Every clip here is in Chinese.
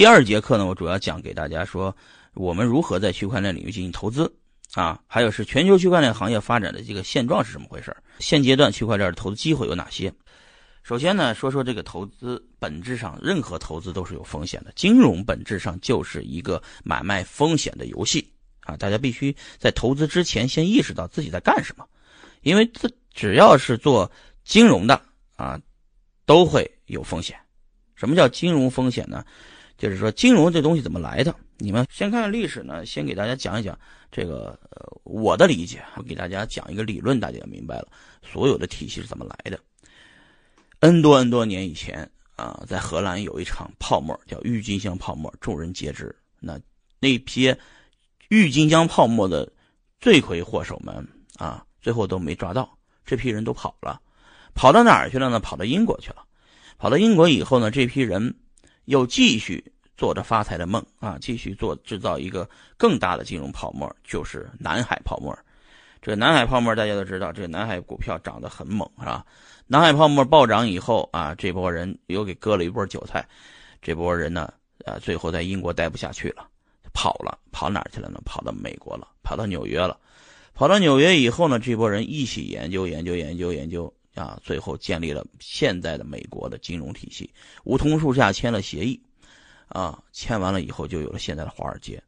第二节课呢，我主要讲给大家说，我们如何在区块链领域进行投资啊，还有是全球区块链行业发展的这个现状是怎么回事现阶段区块链的投资机会有哪些？首先呢，说说这个投资本质上，任何投资都是有风险的，金融本质上就是一个买卖风险的游戏啊！大家必须在投资之前先意识到自己在干什么，因为这只要是做金融的啊，都会有风险。什么叫金融风险呢？就是说金融这东西怎么来的？你们先看看历史呢，先给大家讲一讲这个我的理解，我给大家讲一个理论，大家就明白了所有的体系是怎么来的。N 多 N 多年以前啊，在荷兰有一场泡沫叫郁金香泡沫，众人皆知。那那批郁金香泡沫的罪魁祸首们啊，最后都没抓到，这批人都跑了，跑到哪儿去了呢？跑到英国去了。跑到英国以后呢，这批人又继续做着发财的梦啊，继续做制造一个更大的金融泡沫，就是南海泡沫。这个南海泡沫大家都知道，这个南海股票涨得很猛，是吧？南海泡沫暴涨以后啊，这波人又给割了一波韭菜，这波人呢，啊，最后在英国待不下去了，跑了，跑哪去了呢？跑到美国了，跑到纽约了，跑到纽约以后呢，这波人一起研究研究研究研究啊，最后建立了现在的美国的金融体系，梧桐树下签了协议，啊，签完了以后就有了现在的华尔街，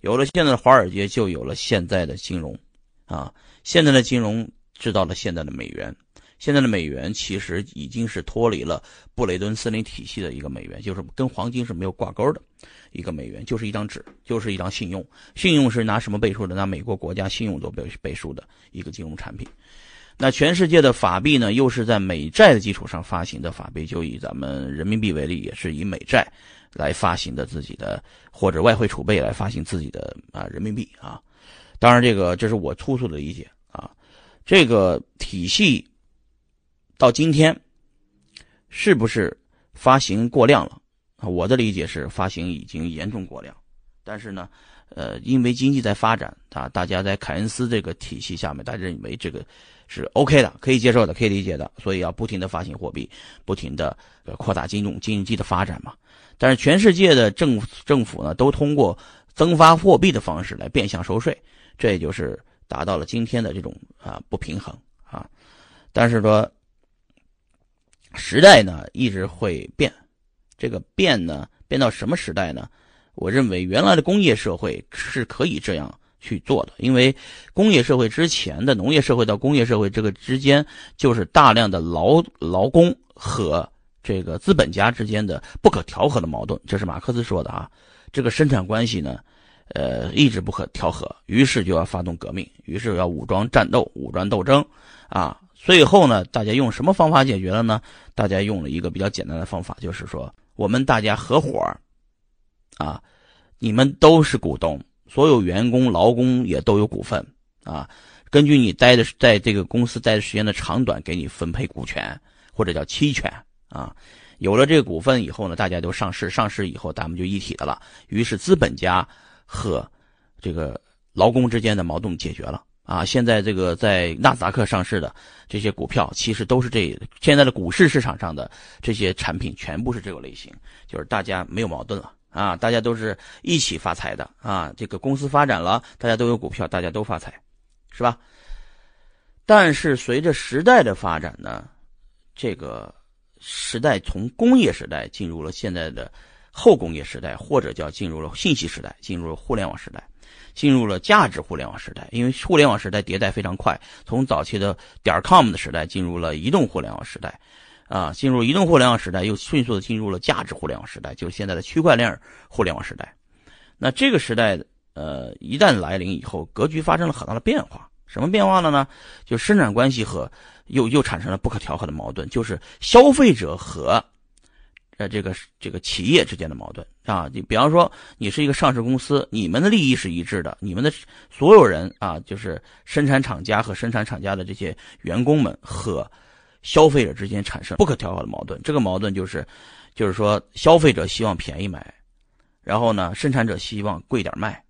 有了现在的华尔街，就有了现在的金融，啊，现在的金融制造了现在的美元。现在的美元其实已经是脱离了布雷顿森林体系的一个美元，就是跟黄金是没有挂钩的一个美元，就是一张纸，就是一张信用。信用是拿什么背书的？拿美国国家信用做背背书的一个金融产品。那全世界的法币呢，又是在美债的基础上发行的法币。就以咱们人民币为例，也是以美债来发行的自己的或者外汇储备来发行自己的啊人民币啊。当然，这个这是我粗粗的理解啊，这个体系。到今天，是不是发行过量了？我的理解是发行已经严重过量。但是呢，呃，因为经济在发展啊，大家在凯恩斯这个体系下面，大家认为这个是 OK 的，可以接受的，可以理解的，所以要不停的发行货币，不停的扩大金融经济的发展嘛。但是全世界的政政府呢，都通过增发货币的方式来变相收税，这也就是达到了今天的这种啊不平衡啊。但是说。时代呢一直会变，这个变呢变到什么时代呢？我认为原来的工业社会是可以这样去做的，因为工业社会之前的农业社会到工业社会这个之间就是大量的劳劳工和这个资本家之间的不可调和的矛盾，这是马克思说的啊。这个生产关系呢，呃，一直不可调和，于是就要发动革命，于是要武装战斗、武装斗争，啊。最后呢，大家用什么方法解决了呢？大家用了一个比较简单的方法，就是说我们大家合伙啊，你们都是股东，所有员工、劳工也都有股份啊。根据你待的在这个公司待的时间的长短，给你分配股权或者叫期权啊。有了这个股份以后呢，大家都上市，上市以后咱们就一体的了。于是资本家和这个劳工之间的矛盾解决了。啊，现在这个在纳斯达克上市的这些股票，其实都是这现在的股市市场上的这些产品，全部是这个类型，就是大家没有矛盾了啊，大家都是一起发财的啊。这个公司发展了，大家都有股票，大家都发财，是吧？但是随着时代的发展呢，这个时代从工业时代进入了现在的后工业时代，或者叫进入了信息时代，进入了互联网时代。进入了价值互联网时代，因为互联网时代迭代非常快，从早期的点 com 的时代进入了移动互联网时代，啊，进入移动互联网时代，又迅速的进入了价值互联网时代，就是现在的区块链互联网时代。那这个时代，呃，一旦来临以后，格局发生了很大的变化。什么变化了呢？就生产关系和又又产生了不可调和的矛盾，就是消费者和。呃，这个这个企业之间的矛盾啊，你比方说，你是一个上市公司，你们的利益是一致的，你们的所有人啊，就是生产厂家和生产厂家的这些员工们和消费者之间产生不可调和的矛盾。这个矛盾就是，就是说，消费者希望便宜买，然后呢，生产者希望贵点卖，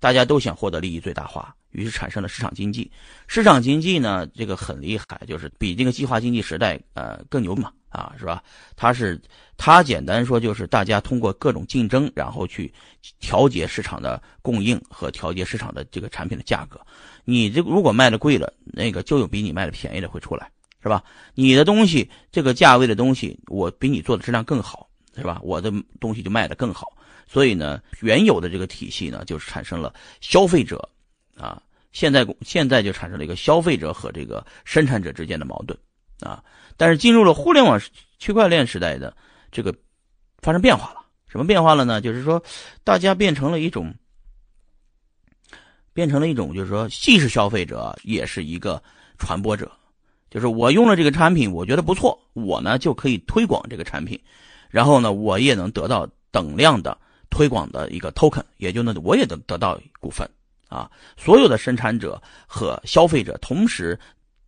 大家都想获得利益最大化。于是产生了市场经济。市场经济呢，这个很厉害，就是比这个计划经济时代呃更牛嘛，啊，是吧？它是它简单说就是大家通过各种竞争，然后去调节市场的供应和调节市场的这个产品的价格。你这如果卖的贵了，那个就有比你卖的便宜的会出来，是吧？你的东西这个价位的东西，我比你做的质量更好，是吧？我的东西就卖的更好。所以呢，原有的这个体系呢，就是产生了消费者，啊，现在现在就产生了一个消费者和这个生产者之间的矛盾，啊，但是进入了互联网区块链时代的这个发生变化了，什么变化了呢？就是说，大家变成了一种，变成了一种，就是说，既是消费者，也是一个传播者，就是我用了这个产品，我觉得不错，我呢就可以推广这个产品，然后呢，我也能得到等量的。推广的一个 token，也就呢，我也能得到股份啊。所有的生产者和消费者同时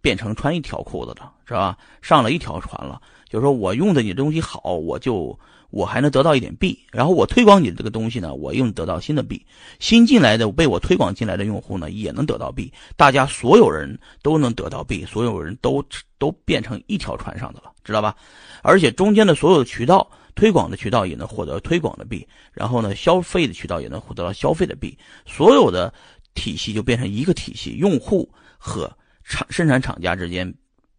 变成穿一条裤子了，是吧？上了一条船了。就是说我用的你东西好，我就我还能得到一点币。然后我推广你的这个东西呢，我又得到新的币。新进来的被我推广进来的用户呢，也能得到币。大家所有人都能得到币，所有人都都变成一条船上的了，知道吧？而且中间的所有的渠道。推广的渠道也能获得推广的币，然后呢，消费的渠道也能获得到消费的币，所有的体系就变成一个体系，用户和厂生产厂家之间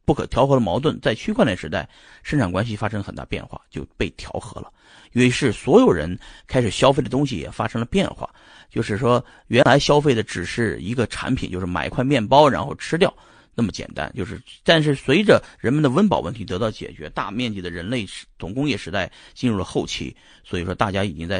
不可调和的矛盾，在区块链时代，生产关系发生很大变化，就被调和了。于是，所有人开始消费的东西也发生了变化，就是说，原来消费的只是一个产品，就是买一块面包然后吃掉。那么简单，就是，但是随着人们的温饱问题得到解决，大面积的人类总工业时代进入了后期，所以说大家已经在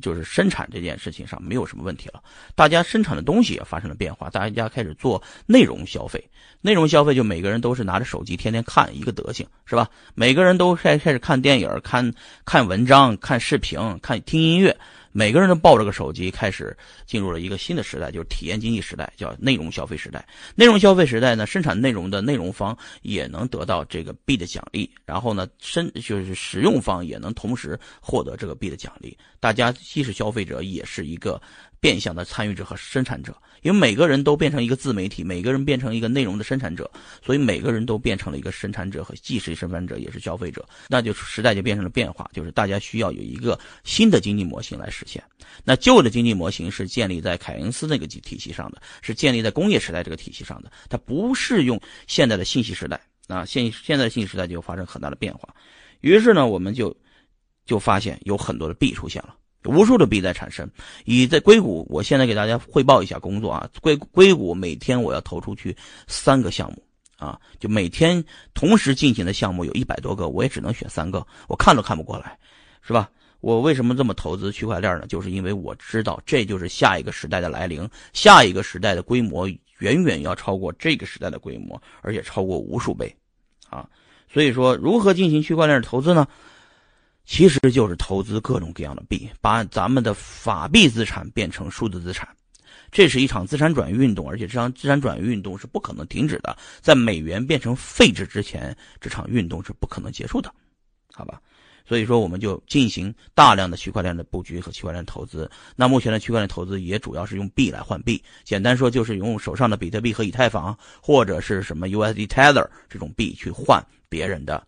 就是生产这件事情上没有什么问题了。大家生产的东西也发生了变化，大家开始做内容消费。内容消费就每个人都是拿着手机天天看一个德行，是吧？每个人都开开始看电影、看看文章、看视频、看听音乐。每个人都抱着个手机，开始进入了一个新的时代，就是体验经济时代，叫内容消费时代。内容消费时代呢，生产内容的内容方也能得到这个币的奖励，然后呢，生就是使用方也能同时获得这个币的奖励。大家既是消费者，也是一个。变相的参与者和生产者，因为每个人都变成一个自媒体，每个人变成一个内容的生产者，所以每个人都变成了一个生产者和既是生产者也是消费者，那就时代就变成了变化，就是大家需要有一个新的经济模型来实现。那旧的经济模型是建立在凯恩斯那个体系上的，是建立在工业时代这个体系上的，它不适用现在的信息时代。啊，现现在的信息时代就发生很大的变化，于是呢，我们就就发现有很多的弊出现了。无数的币在产生，以在硅谷，我现在给大家汇报一下工作啊。硅硅谷每天我要投出去三个项目啊，就每天同时进行的项目有一百多个，我也只能选三个，我看都看不过来，是吧？我为什么这么投资区块链呢？就是因为我知道这就是下一个时代的来临，下一个时代的规模远远要超过这个时代的规模，而且超过无数倍，啊，所以说如何进行区块链投资呢？其实就是投资各种各样的币，把咱们的法币资产变成数字资产，这是一场资产转移运动，而且这场资产转移运动是不可能停止的。在美元变成废纸之前，这场运动是不可能结束的，好吧？所以说，我们就进行大量的区块链的布局和区块链投资。那目前的区块链投资也主要是用币来换币，简单说就是用手上的比特币和以太坊或者是什么 USD Tether 这种币去换别人的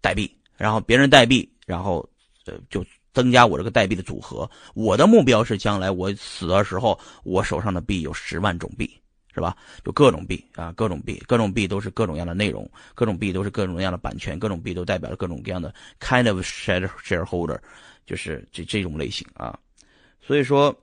代币，然后别人代币。然后，呃，就增加我这个代币的组合。我的目标是将来我死的时候，我手上的币有十万种币，是吧？就各种币啊，各种币，各种币都是各种各样的内容，各种币都是各种各样的版权，各种币都代表了各种各样的 kind of share shareholder，就是这这种类型啊。所以说，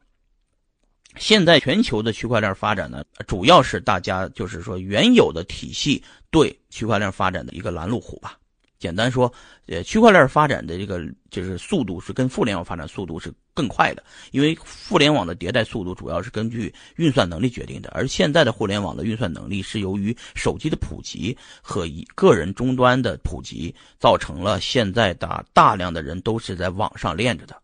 现在全球的区块链发展呢，主要是大家就是说原有的体系对区块链发展的一个拦路虎吧。简单说，呃，区块链发展的这个就是速度是跟互联网发展速度是更快的，因为互联网的迭代速度主要是根据运算能力决定的，而现在的互联网的运算能力是由于手机的普及和一个人终端的普及，造成了现在的大量的人都是在网上练着的，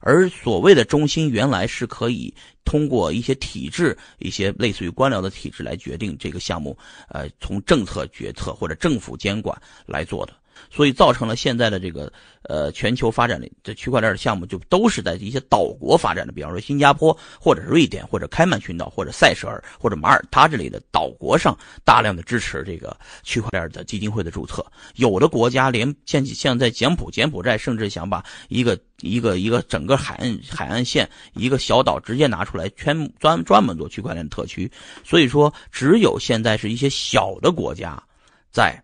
而所谓的中心原来是可以通过一些体制，一些类似于官僚的体制来决定这个项目，呃，从政策决策或者政府监管来做的。所以造成了现在的这个呃全球发展的区块链的项目就都是在一些岛国发展的，比方说新加坡或者是瑞典或者开曼群岛或者塞舌尔或者马耳他这类的岛国上大量的支持这个区块链的基金会的注册。有的国家连像像在柬埔柬埔寨，甚至想把一个一个一个整个海岸海岸线一个小岛直接拿出来，全专专门做区块链特区。所以说，只有现在是一些小的国家在。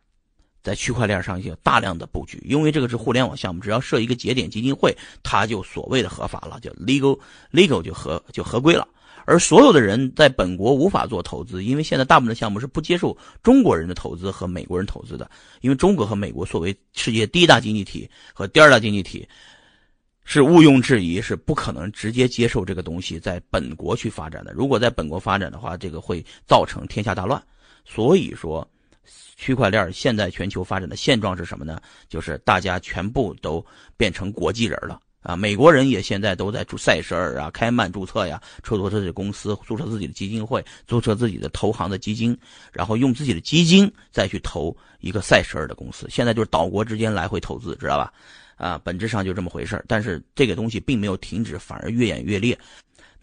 在区块链上有大量的布局，因为这个是互联网项目，只要设一个节点基金会，它就所谓的合法了，叫 legal legal 就合就合规了。而所有的人在本国无法做投资，因为现在大部分的项目是不接受中国人的投资和美国人投资的，因为中国和美国作为世界第一大经济体和第二大经济体，是毋庸置疑是不可能直接接受这个东西在本国去发展的。如果在本国发展的话，这个会造成天下大乱。所以说。区块链现在全球发展的现状是什么呢？就是大家全部都变成国际人了啊！美国人也现在都在注塞舌尔啊、开曼注册呀，注册自己的公司，注册自己的基金会，注册自己的投行的基金，然后用自己的基金再去投一个塞舌尔的公司。现在就是岛国之间来回投资，知道吧？啊，本质上就这么回事儿但是这个东西并没有停止，反而越演越烈。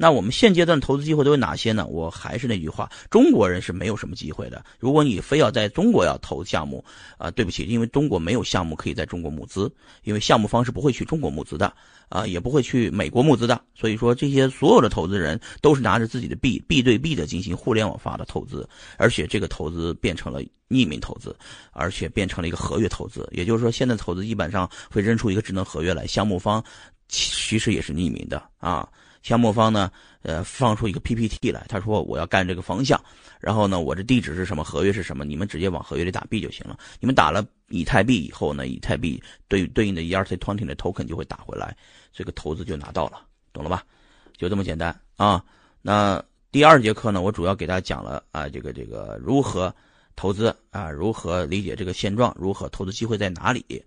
那我们现阶段投资机会都有哪些呢？我还是那句话，中国人是没有什么机会的。如果你非要在中国要投项目，啊，对不起，因为中国没有项目可以在中国募资，因为项目方是不会去中国募资的，啊，也不会去美国募资的。所以说，这些所有的投资人都是拿着自己的币，币对币的进行互联网化的投资，而且这个投资变成了匿名投资，而且变成了一个合约投资。也就是说，现在投资基本上会扔出一个智能合约来，项目方其实也是匿名的啊。项目方呢，呃，放出一个 PPT 来，他说我要干这个方向，然后呢，我这地址是什么，合约是什么，你们直接往合约里打币就行了。你们打了以太币以后呢，以太币对对应的 ERC20 的 token 就会打回来，这个投资就拿到了，懂了吧？就这么简单啊。那第二节课呢，我主要给大家讲了啊，这个这个如何投资啊，如何理解这个现状，如何投资机会在哪里。